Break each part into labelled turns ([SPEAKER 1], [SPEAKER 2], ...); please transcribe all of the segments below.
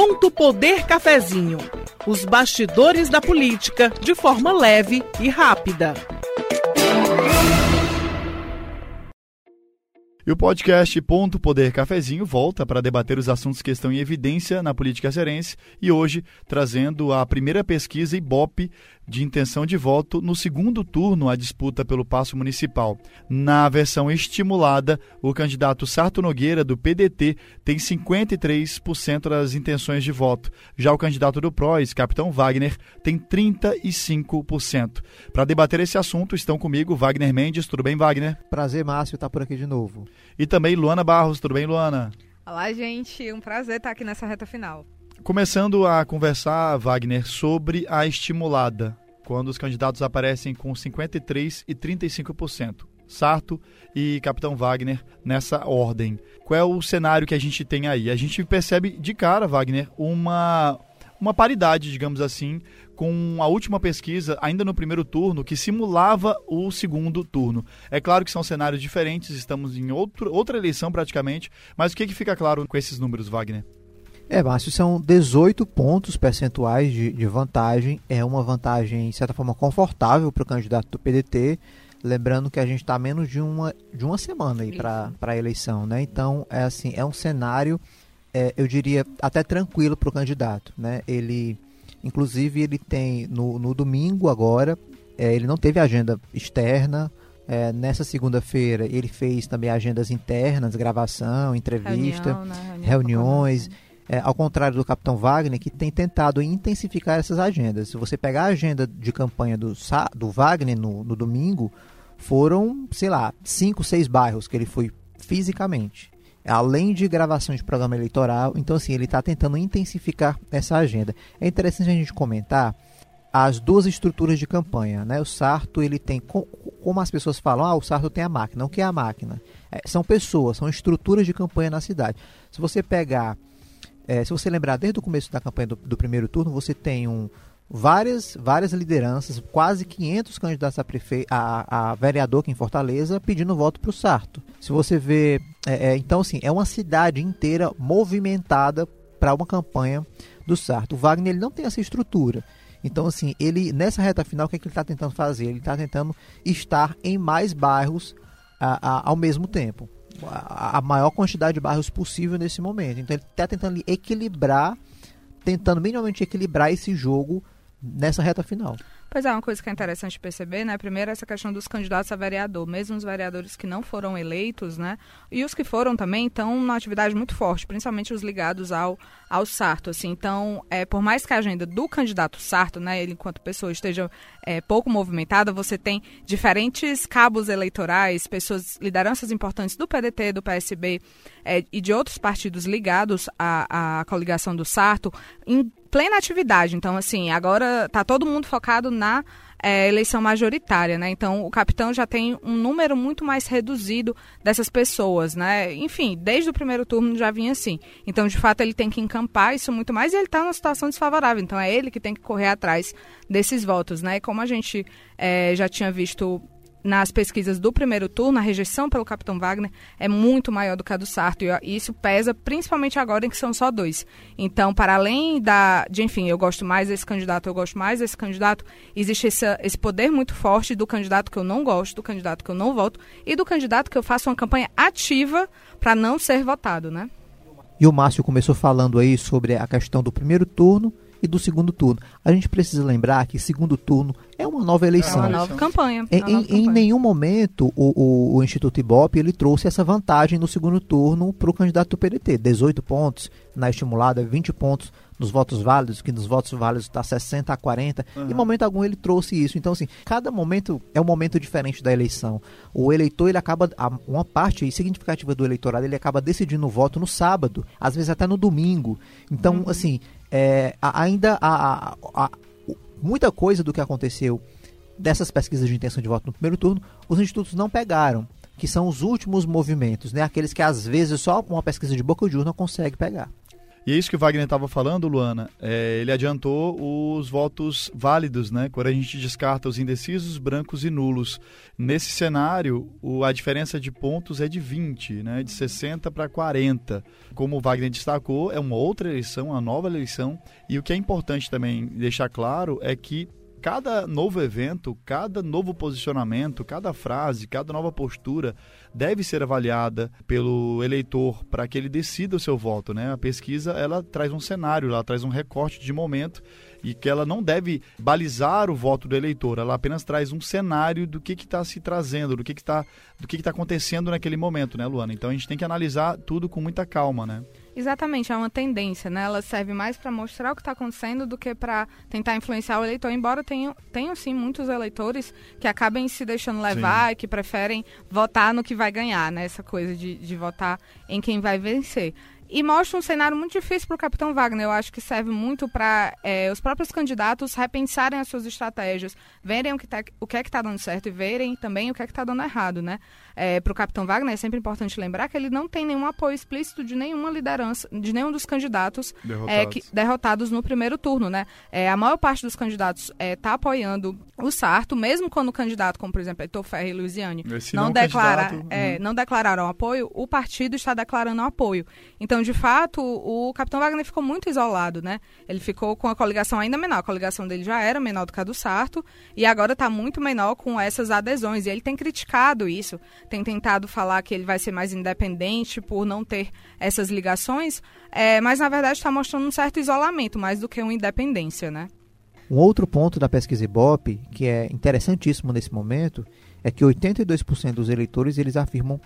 [SPEAKER 1] Ponto Poder Cafezinho. Os bastidores da política de forma leve e rápida.
[SPEAKER 2] E o podcast Ponto Poder Cafezinho volta para debater os assuntos que estão em evidência na política cearense e hoje trazendo a primeira pesquisa Ibope de intenção de voto no segundo turno à disputa pelo passo municipal. Na versão estimulada, o candidato Sarto Nogueira, do PDT, tem 53% das intenções de voto. Já o candidato do PROS, Capitão Wagner, tem 35%. Para debater esse assunto, estão comigo Wagner Mendes. Tudo bem, Wagner?
[SPEAKER 3] Prazer, Márcio, estar por aqui de novo.
[SPEAKER 2] E também Luana Barros. Tudo bem, Luana?
[SPEAKER 4] Olá, gente. Um prazer estar aqui nessa reta final.
[SPEAKER 2] Começando a conversar, Wagner, sobre a estimulada, quando os candidatos aparecem com 53% e 35%. Sarto e Capitão Wagner nessa ordem. Qual é o cenário que a gente tem aí? A gente percebe de cara, Wagner, uma, uma paridade, digamos assim, com a última pesquisa, ainda no primeiro turno, que simulava o segundo turno. É claro que são cenários diferentes, estamos em outro, outra eleição praticamente, mas o que, que fica claro com esses números, Wagner?
[SPEAKER 3] É, Márcio, são 18 pontos percentuais de, de vantagem. É uma vantagem, de certa forma, confortável para o candidato do PDT. Lembrando que a gente está menos de uma, de uma semana aí para a eleição, né? Então, é assim, é um cenário, é, eu diria, até tranquilo para o candidato, né? Ele, inclusive, ele tem no, no domingo agora, é, ele não teve agenda externa, é, nessa segunda-feira ele fez também agendas internas, gravação, entrevista, Reunião, né? Reunião reuniões. É, ao contrário do Capitão Wagner, que tem tentado intensificar essas agendas. Se você pegar a agenda de campanha do, do Wagner no, no domingo, foram, sei lá, cinco, seis bairros que ele foi fisicamente. Além de gravação de programa eleitoral, então assim, ele está tentando intensificar essa agenda. É interessante a gente comentar as duas estruturas de campanha, né? O Sarto, ele tem, como as pessoas falam, ah, o Sarto tem a máquina. O que é a máquina? É, são pessoas, são estruturas de campanha na cidade. Se você pegar é, se você lembrar, desde o começo da campanha do, do primeiro turno, você tem um, várias, várias lideranças, quase 500 candidatos a, prefe... a, a vereador aqui em Fortaleza pedindo voto para o Sarto. Se você vê. É, é, então, assim, é uma cidade inteira movimentada para uma campanha do Sarto. O Wagner ele não tem essa estrutura. Então, assim, ele nessa reta final, o que, é que ele está tentando fazer? Ele está tentando estar em mais bairros a, a, ao mesmo tempo a maior quantidade de bairros possível nesse momento. Então ele está tentando equilibrar, tentando minimamente equilibrar esse jogo nessa reta final.
[SPEAKER 4] Pois é, uma coisa que é interessante perceber, né? Primeiro, essa questão dos candidatos a vereador, mesmo os vereadores que não foram eleitos, né? E os que foram também estão numa atividade muito forte, principalmente os ligados ao, ao Sarto, assim. Então, é, por mais que a agenda do candidato Sarto, né, ele enquanto pessoa esteja é, pouco movimentada, você tem diferentes cabos eleitorais, pessoas, lideranças importantes do PDT, do PSB é, e de outros partidos ligados à, à coligação do Sarto em plena atividade. Então, assim, agora está todo mundo focado na é, eleição majoritária, né? Então, o capitão já tem um número muito mais reduzido dessas pessoas, né? Enfim, desde o primeiro turno já vinha assim. Então, de fato, ele tem que encampar isso muito mais e ele está numa situação desfavorável. Então, é ele que tem que correr atrás desses votos, né? E como a gente é, já tinha visto nas pesquisas do primeiro turno, a rejeição pelo Capitão Wagner é muito maior do que a do Sarto. E isso pesa principalmente agora em que são só dois. Então, para além da, de, enfim, eu gosto mais desse candidato, eu gosto mais desse candidato, existe esse, esse poder muito forte do candidato que eu não gosto, do candidato que eu não voto e do candidato que eu faço uma campanha ativa para não ser votado, né?
[SPEAKER 3] E o Márcio começou falando aí sobre a questão do primeiro turno e do segundo turno. A gente precisa lembrar que segundo turno é uma nova eleição. É
[SPEAKER 4] uma nova campanha.
[SPEAKER 3] Em, nova em, campanha. em nenhum momento o, o, o, Instituto Ibope ele trouxe essa vantagem no segundo turno para o candidato do PDT. 18 pontos na estimulada, 20 pontos nos votos válidos, que nos votos válidos está 60 a 40. Uhum. Em momento algum ele trouxe isso. Então, assim, cada momento é um momento diferente da eleição. O eleitor, ele acaba, uma parte significativa do eleitorado, ele acaba decidindo o voto no sábado, às vezes até no domingo. Então, uhum. assim, é, ainda a, muita coisa do que aconteceu dessas pesquisas de intenção de voto no primeiro turno, os institutos não pegaram, que são os últimos movimentos, né? aqueles que às vezes só uma pesquisa de boca de urna consegue pegar.
[SPEAKER 2] E é isso que o Wagner estava falando, Luana. É, ele adiantou os votos válidos, né? Quando a gente descarta os indecisos, brancos e nulos. Nesse cenário, o, a diferença de pontos é de 20, né? De 60 para 40. Como o Wagner destacou, é uma outra eleição, uma nova eleição. E o que é importante também deixar claro é que cada novo evento, cada novo posicionamento, cada frase, cada nova postura deve ser avaliada pelo eleitor para que ele decida o seu voto, né? A pesquisa ela traz um cenário, ela traz um recorte de momento e que ela não deve balizar o voto do eleitor, ela apenas traz um cenário do que está se trazendo, do que está do que está acontecendo naquele momento, né, Luana? Então a gente tem que analisar tudo com muita calma, né?
[SPEAKER 4] Exatamente, é uma tendência, né? Ela serve mais para mostrar o que está acontecendo do que para tentar influenciar o eleitor. Embora tenham, tenham sim muitos eleitores que acabem se deixando levar sim. e que preferem votar no que vai ganhar, né? Essa coisa de, de votar em quem vai vencer. E mostra um cenário muito difícil para o Capitão Wagner. Eu acho que serve muito para é, os próprios candidatos repensarem as suas estratégias, verem o que, tá, o que é que está dando certo e verem também o que é que está dando errado, né? É, para o Capitão Wagner é sempre importante lembrar que ele não tem nenhum apoio explícito de nenhuma liderança, de nenhum dos candidatos derrotados, é, que, derrotados no primeiro turno, né? É, a maior parte dos candidatos está é, apoiando o Sarto, mesmo quando o candidato, como por exemplo Heitor Ferre e Luiziane, não, não, declara, é, uhum. não declararam apoio, o partido está declarando apoio. Então, então, de fato, o Capitão Wagner ficou muito isolado, né? Ele ficou com a coligação ainda menor. A coligação dele já era menor do que a do Sarto e agora está muito menor com essas adesões. E ele tem criticado isso, tem tentado falar que ele vai ser mais independente por não ter essas ligações, é, mas na verdade está mostrando um certo isolamento, mais do que uma independência, né?
[SPEAKER 3] Um outro ponto da pesquisa Ibope, que é interessantíssimo nesse momento, é que 82% dos eleitores eles afirmam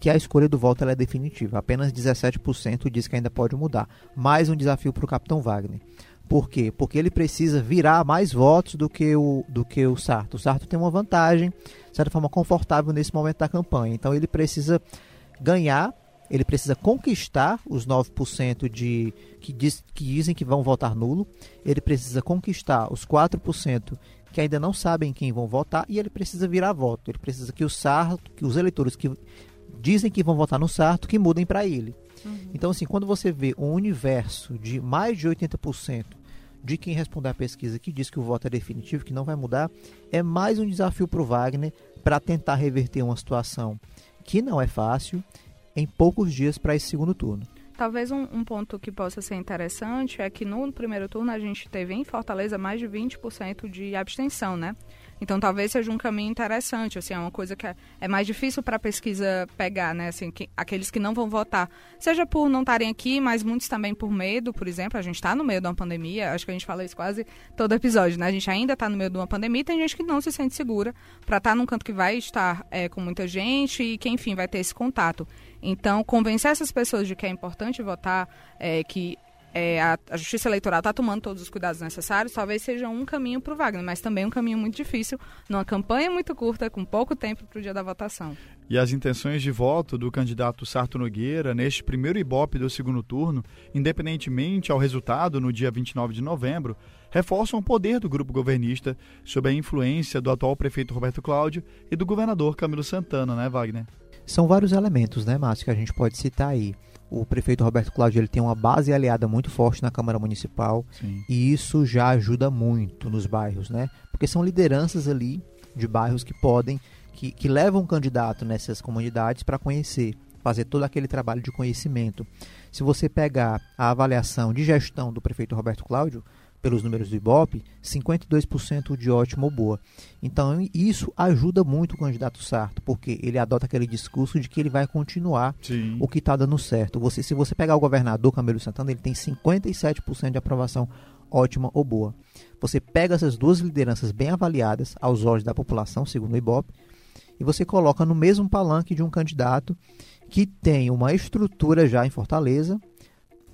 [SPEAKER 3] que a escolha do voto é definitiva. Apenas 17% diz que ainda pode mudar. Mais um desafio para o capitão Wagner. Por quê? Porque ele precisa virar mais votos do que o, do que o Sarto. O Sarto tem uma vantagem, de certa forma, confortável nesse momento da campanha. Então ele precisa ganhar, ele precisa conquistar os 9% de, que, diz, que dizem que vão votar nulo, ele precisa conquistar os 4% que ainda não sabem quem vão votar e ele precisa virar voto. Ele precisa que o Sarto, que os eleitores que dizem que vão votar no Sarto, que mudem para ele. Uhum. Então, assim, quando você vê um universo de mais de 80% de quem responder à pesquisa que diz que o voto é definitivo, que não vai mudar, é mais um desafio para o Wagner para tentar reverter uma situação que não é fácil em poucos dias para esse segundo turno.
[SPEAKER 4] Talvez um, um, ponto que possa ser interessante é que no primeiro turno a gente teve em Fortaleza mais de 20% de abstenção, né? Então talvez seja um caminho interessante, assim, é uma coisa que é, é mais difícil para a pesquisa pegar, né, assim, que, aqueles que não vão votar, seja por não estarem aqui, mas muitos também por medo, por exemplo, a gente está no meio de uma pandemia, acho que a gente fala isso quase todo episódio, né, a gente ainda está no meio de uma pandemia, tem gente que não se sente segura para estar tá num canto que vai estar é, com muita gente e que, enfim, vai ter esse contato. Então, convencer essas pessoas de que é importante votar, é, que é, a, a, Justiça Eleitoral está tomando todos os cuidados necessários, talvez seja um caminho para o Wagner, mas também um caminho muito difícil, numa campanha muito curta, com pouco tempo para o dia da votação.
[SPEAKER 2] E as intenções de voto do candidato Sarto Nogueira neste primeiro Ibope do segundo turno, independentemente ao resultado no dia 29 de novembro, reforçam o poder do grupo governista sob a influência do atual prefeito Roberto Cláudio e do governador Camilo Santana, né, Wagner?
[SPEAKER 3] São vários elementos, né, Márcio, que a gente pode citar aí o prefeito Roberto Cláudio ele tem uma base aliada muito forte na Câmara Municipal Sim. e isso já ajuda muito nos bairros, né? Porque são lideranças ali de bairros que podem, que, que levam o candidato nessas comunidades para conhecer, fazer todo aquele trabalho de conhecimento. Se você pegar a avaliação de gestão do prefeito Roberto Cláudio, pelos números do Ibope, 52% de ótimo ou boa. Então, isso ajuda muito o candidato Sarto, porque ele adota aquele discurso de que ele vai continuar Sim. o que está dando certo. Você, se você pegar o governador Camilo Santana, ele tem 57% de aprovação ótima ou boa. Você pega essas duas lideranças bem avaliadas aos olhos da população, segundo o Ibope, e você coloca no mesmo palanque de um candidato que tem uma estrutura já em Fortaleza,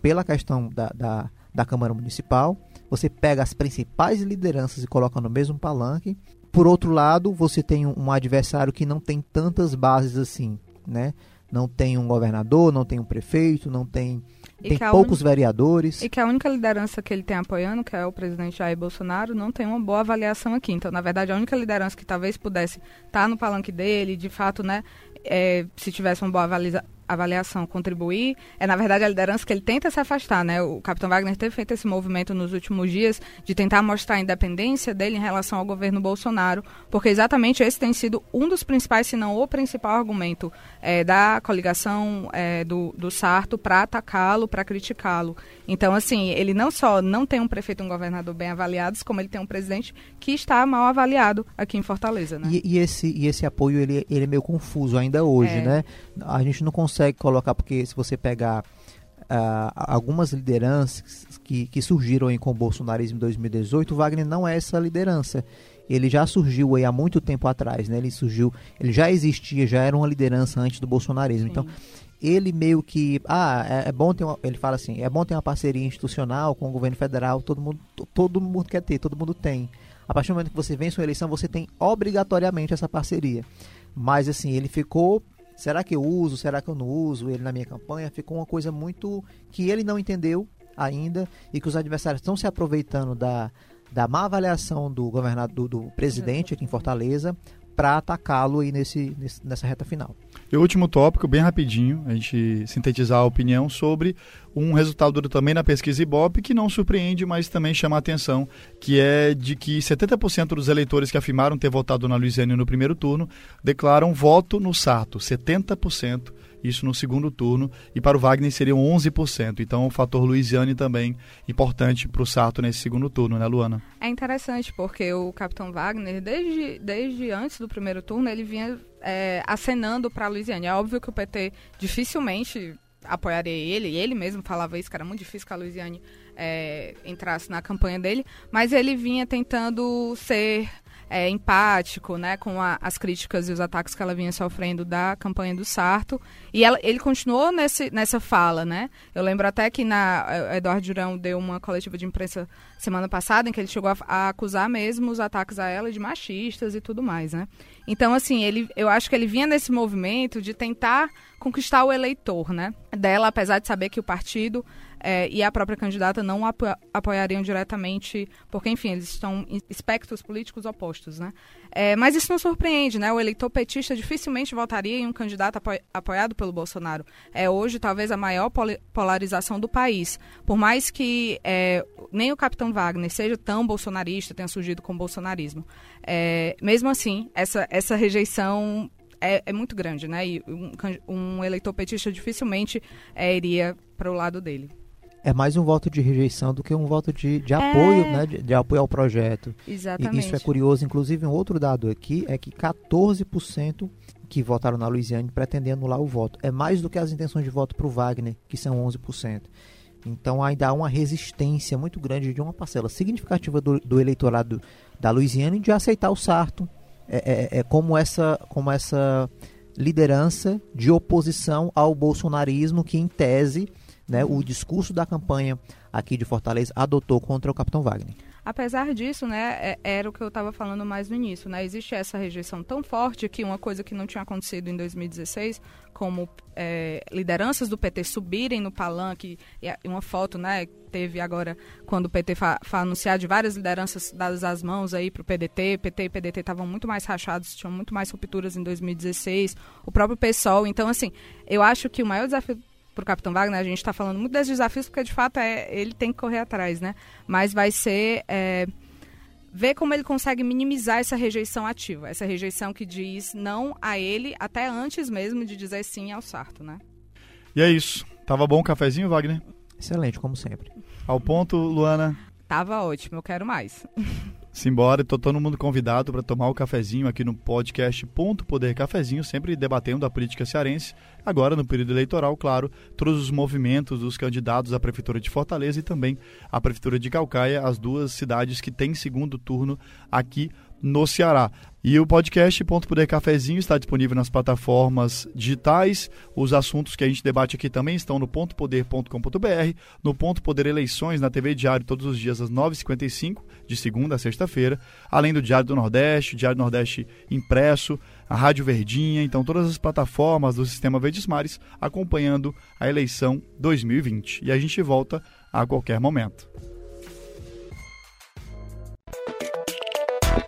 [SPEAKER 3] pela questão da, da, da Câmara Municipal, você pega as principais lideranças e coloca no mesmo palanque. Por outro lado, você tem um adversário que não tem tantas bases assim, né? Não tem um governador, não tem um prefeito, não tem tem poucos un... vereadores.
[SPEAKER 4] E que a única liderança que ele tem apoiando, que é o presidente Jair Bolsonaro, não tem uma boa avaliação aqui. Então, na verdade, a única liderança que talvez pudesse estar tá no palanque dele, de fato, né, é, se tivesse uma boa avaliação contribuir, é na verdade a liderança que ele tenta se afastar, né? O capitão Wagner teve feito esse movimento nos últimos dias de tentar mostrar a independência dele em relação ao governo Bolsonaro, porque exatamente esse tem sido um dos principais, se não o principal argumento é, da coligação é, do, do Sarto para atacá-lo, para criticá-lo. Então, assim, ele não só não tem um prefeito e um governador bem avaliados, como ele tem um presidente que está mal avaliado aqui em Fortaleza, né?
[SPEAKER 3] E, e esse, e esse apoio, ele, ele é meio confuso ainda hoje, é. né? A gente não consegue colocar, porque se você pegar uh, algumas lideranças que, que surgiram aí com o bolsonarismo em 2018, o Wagner não é essa liderança ele já surgiu aí há muito tempo atrás, né? Ele surgiu, ele já existia, já era uma liderança antes do bolsonarismo. Sim. Então, ele meio que, ah, é, é, bom ter uma, ele fala assim, é bom ter uma parceria institucional com o governo federal, todo mundo, todo mundo quer ter, todo mundo tem. A partir do momento que você vence uma eleição, você tem obrigatoriamente essa parceria. Mas assim, ele ficou será que eu uso, será que eu não uso ele na minha campanha? Ficou uma coisa muito que ele não entendeu ainda e que os adversários estão se aproveitando da, da má avaliação do governador do, do presidente aqui em Fortaleza para atacá-lo aí nesse, nessa reta final.
[SPEAKER 2] E o último tópico, bem rapidinho, a gente sintetizar a opinião sobre um resultado também na pesquisa Ibope que não surpreende, mas também chama a atenção, que é de que 70% dos eleitores que afirmaram ter votado na Luiziane no primeiro turno declaram voto no Sarto, 70% isso no segundo turno, e para o Wagner seriam 11%. Então, o fator Luiziane também importante para o Sarto nesse segundo turno, né, Luana?
[SPEAKER 4] É interessante, porque o capitão Wagner, desde, desde antes do primeiro turno, ele vinha é, acenando para a Luiziane. É óbvio que o PT dificilmente apoiaria ele, e ele mesmo falava isso, que era muito difícil que a Luiziane é, entrasse na campanha dele, mas ele vinha tentando ser é, empático né, com a, as críticas e os ataques que ela vinha sofrendo da campanha do Sarto. E ela, ele continuou nesse, nessa fala. Né? Eu lembro até que na, eh, Eduardo Jurão deu uma coletiva de imprensa semana passada em que ele chegou a, a acusar mesmo os ataques a ela de machistas e tudo mais. Né? Então, assim, ele, eu acho que ele vinha nesse movimento de tentar conquistar o eleitor né, dela, apesar de saber que o partido é, e a própria candidata não apo apoiariam diretamente, porque, enfim, eles estão em espectros políticos opostos, né? É, mas isso não surpreende, né? O eleitor petista dificilmente votaria em um candidato apo apoiado pelo Bolsonaro. É hoje, talvez, a maior polarização do país. Por mais que é, nem o capitão Wagner seja tão bolsonarista, tenha surgido com o bolsonarismo. É, mesmo assim, essa, essa rejeição é, é, muito grande, né? E um, um eleitor petista dificilmente é, iria para o lado dele
[SPEAKER 3] é mais um voto de rejeição do que um voto de, de apoio, é... né? De, de, apoio ao projeto.
[SPEAKER 4] Exatamente.
[SPEAKER 3] E isso é curioso. Inclusive, um outro dado aqui é que 14% que votaram na Luiziane pretendem anular o voto. É mais do que as intenções de voto para o Wagner, que são 11%. Então ainda há uma resistência muito grande de uma parcela significativa do, do eleitorado da Louisiana de aceitar o Sarto é, é, é como essa como essa liderança de oposição ao bolsonarismo que em tese né, o discurso da campanha aqui de Fortaleza adotou contra o Capitão Wagner.
[SPEAKER 4] Apesar disso, né, é, era o que eu estava falando mais no início, né, existe essa rejeição tão forte que uma coisa que não tinha acontecido em 2016, como é, lideranças do PT subirem no palanque, uma foto, né, teve agora quando o PT foi anunciar de várias lideranças dadas as mãos aí para o PDT, PT e PDT estavam muito mais rachados, tinham muito mais rupturas em 2016, o próprio PSOL, então assim, eu acho que o maior desafio para o Capitão Wagner, a gente está falando muito desses desafios, porque de fato é, ele tem que correr atrás, né? Mas vai ser é, ver como ele consegue minimizar essa rejeição ativa, essa rejeição que diz não a ele, até antes mesmo de dizer sim ao Sarto, né?
[SPEAKER 2] E é isso. Tava bom o cafezinho, Wagner?
[SPEAKER 3] Excelente, como sempre.
[SPEAKER 2] Ao ponto, Luana?
[SPEAKER 4] Tava ótimo, eu quero mais.
[SPEAKER 2] Simbora, tô todo mundo convidado para tomar o cafezinho aqui no podcast Ponto Poder Cafezinho, sempre debatendo a política cearense. Agora, no período eleitoral, claro, todos os movimentos dos candidatos à Prefeitura de Fortaleza e também à Prefeitura de Calcaia, as duas cidades que têm segundo turno aqui no Ceará. E o podcast Ponto Poder Cafezinho está disponível nas plataformas digitais. Os assuntos que a gente debate aqui também estão no pontopoder.com.br, no Ponto Poder Eleições, na TV Diário, todos os dias às 9h55, de segunda a sexta-feira, além do Diário do Nordeste, Diário do Nordeste impresso, a Rádio Verdinha, então todas as plataformas do Sistema Verdes Mares acompanhando a eleição 2020. E a gente volta a qualquer momento.